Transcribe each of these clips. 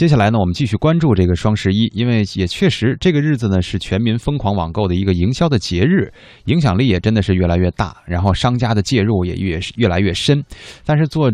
接下来呢，我们继续关注这个双十一，因为也确实这个日子呢是全民疯狂网购的一个营销的节日，影响力也真的是越来越大，然后商家的介入也越越来越深，但是做。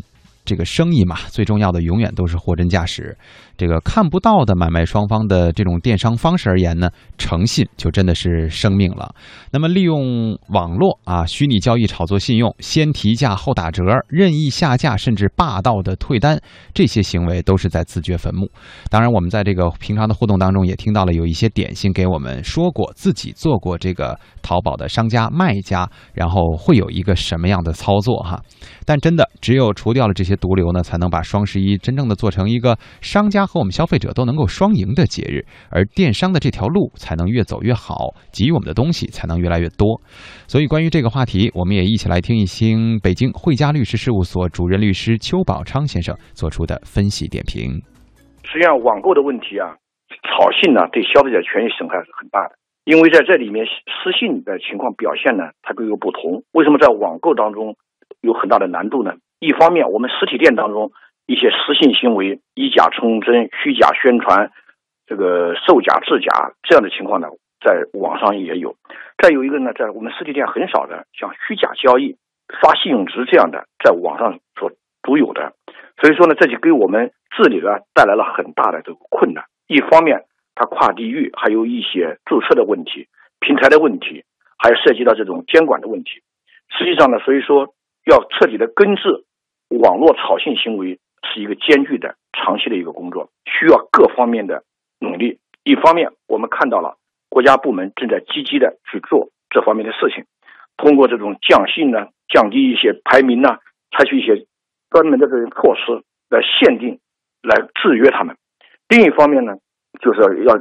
这个生意嘛，最重要的永远都是货真价实。这个看不到的买卖双方的这种电商方式而言呢，诚信就真的是生命了。那么，利用网络啊，虚拟交易炒作信用，先提价后打折，任意下架，甚至霸道的退单，这些行为都是在自掘坟墓。当然，我们在这个平常的互动当中也听到了有一些点心给我们说过自己做过这个淘宝的商家卖家，然后会有一个什么样的操作哈。但真的，只有除掉了这些。毒瘤呢，才能把双十一真正的做成一个商家和我们消费者都能够双赢的节日，而电商的这条路才能越走越好，给予我们的东西才能越来越多。所以，关于这个话题，我们也一起来听一听北京汇佳律师事务所主任律师邱宝昌先生做出的分析点评。实际上，网购的问题啊，炒信呢，对消费者权益损害是很大的，因为在这里面失信的情况表现呢，它各有不同。为什么在网购当中有很大的难度呢？一方面，我们实体店当中一些失信行为、以假充真、虚假宣传、这个售假制假这样的情况呢，在网上也有。再有一个呢，在我们实体店很少的，像虚假交易、刷信用值这样的，在网上所独有的。所以说呢，这就给我们治理呢带来了很大的这个困难。一方面，它跨地域，还有一些注册的问题、平台的问题，还涉及到这种监管的问题。实际上呢，所以说要彻底的根治。网络炒信行为是一个艰巨的、长期的一个工作，需要各方面的努力。一方面，我们看到了国家部门正在积极的去做这方面的事情，通过这种降信呢、降低一些排名呢，采取一些专门的这些措施来限定、来制约他们。另一方面呢，就是要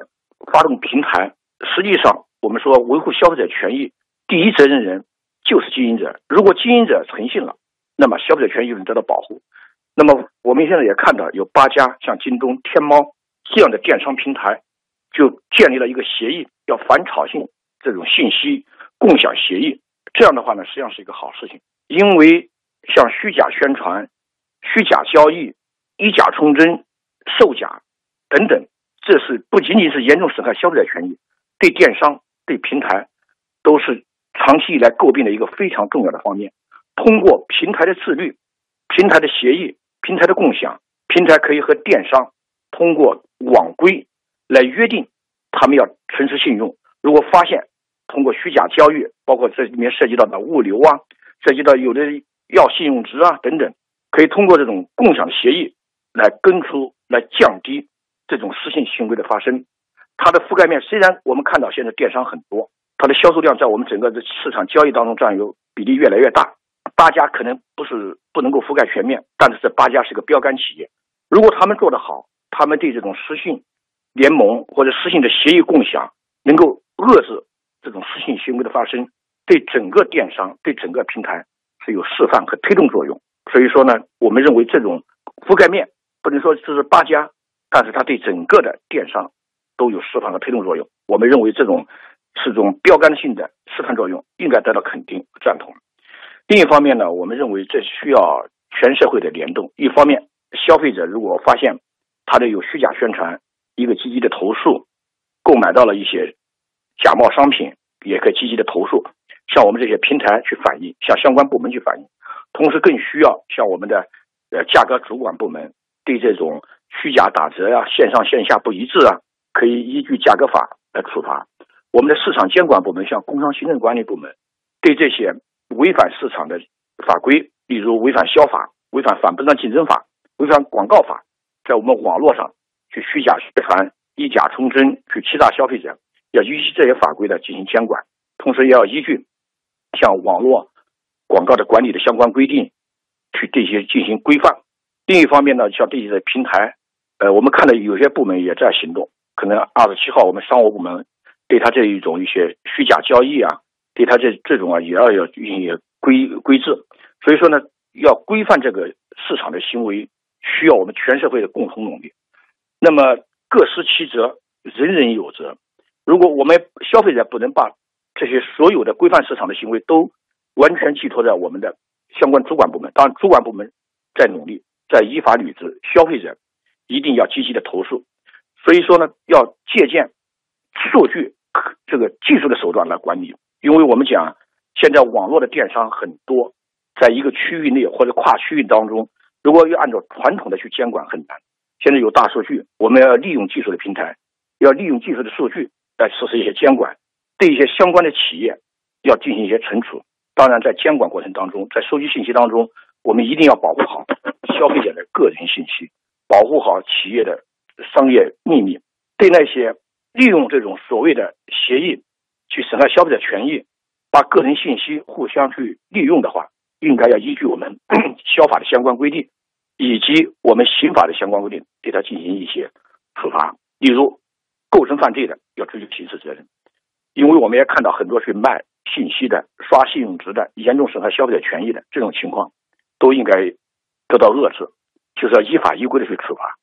发动平台。实际上，我们说维护消费者权益，第一责任人就是经营者。如果经营者诚信了，那么消费者权益就能得到保护。那么我们现在也看到有八家像京东、天猫这样的电商平台，就建立了一个协议，要反炒信这种信息共享协议。这样的话呢，实际上是一个好事情，因为像虚假宣传、虚假交易、以假充真、售假等等，这是不仅仅是严重损害消费者权益，对电商、对平台都是长期以来诟病的一个非常重要的方面。通过平台的自律、平台的协议、平台的共享，平台可以和电商通过网规来约定，他们要诚实信用。如果发现通过虚假交易，包括这里面涉及到的物流啊，涉及到有的要信用值啊等等，可以通过这种共享协议来根除、来降低这种失信行为的发生。它的覆盖面虽然我们看到现在电商很多，它的销售量在我们整个的市场交易当中占有比例越来越大。八家可能不是不能够覆盖全面，但是这八家是个标杆企业。如果他们做得好，他们对这种失信联盟或者失信的协议共享，能够遏制这种失信行为的发生，对整个电商、对整个平台是有示范和推动作用。所以说呢，我们认为这种覆盖面不能说这是八家，但是它对整个的电商都有示范和推动作用。我们认为这种是种标杆性的示范作用，应该得到肯定和赞同。另一方面呢，我们认为这需要全社会的联动。一方面，消费者如果发现他的有虚假宣传，一个积极的投诉，购买到了一些假冒商品，也可以积极的投诉，向我们这些平台去反映，向相关部门去反映。同时，更需要向我们的呃价格主管部门对这种虚假打折呀、线上线下不一致啊，可以依据价格法来处罚。我们的市场监管部门，像工商行政管理部门，对这些。违反市场的法规，例如违反消法、违反反不正当竞争法、违反广告法，在我们网络上去虚假宣传、以假充真去欺诈消费者，要依据这些法规呢进行监管，同时也要依据像网络广告的管理的相关规定去这些进行规范。另一方面呢，像这些平台，呃，我们看到有些部门也在行动，可能二十七号我们商务部门对他这一种一些虚假交易啊。对他这这种啊，也要要进行规规制，所以说呢，要规范这个市场的行为，需要我们全社会的共同努力。那么各司其责，人人有责。如果我们消费者不能把这些所有的规范市场的行为都完全寄托在我们的相关主管部门，当然主管部门在努力，在依法履职，消费者一定要积极的投诉。所以说呢，要借鉴数据这个技术的手段来管理，因为我们讲现在网络的电商很多，在一个区域内或者跨区域当中，如果要按照传统的去监管很难。现在有大数据，我们要利用技术的平台，要利用技术的数据来实施一些监管，对一些相关的企业要进行一些惩处。当然，在监管过程当中，在收集信息当中，我们一定要保护好消费者的个人信息，保护好企业的商业秘密。对那些利用这种所谓的协议去损害消费者权益、把个人信息互相去利用的话，应该要依据我们 消法的相关规定，以及我们刑法的相关规定，对他进行一些处罚。例如，构成犯罪的要追究刑事责任，因为我们也看到很多去卖。信息的刷信用值的严重损害消费者权益的这种情况，都应该得到遏制，就是要依法依规的去处罚。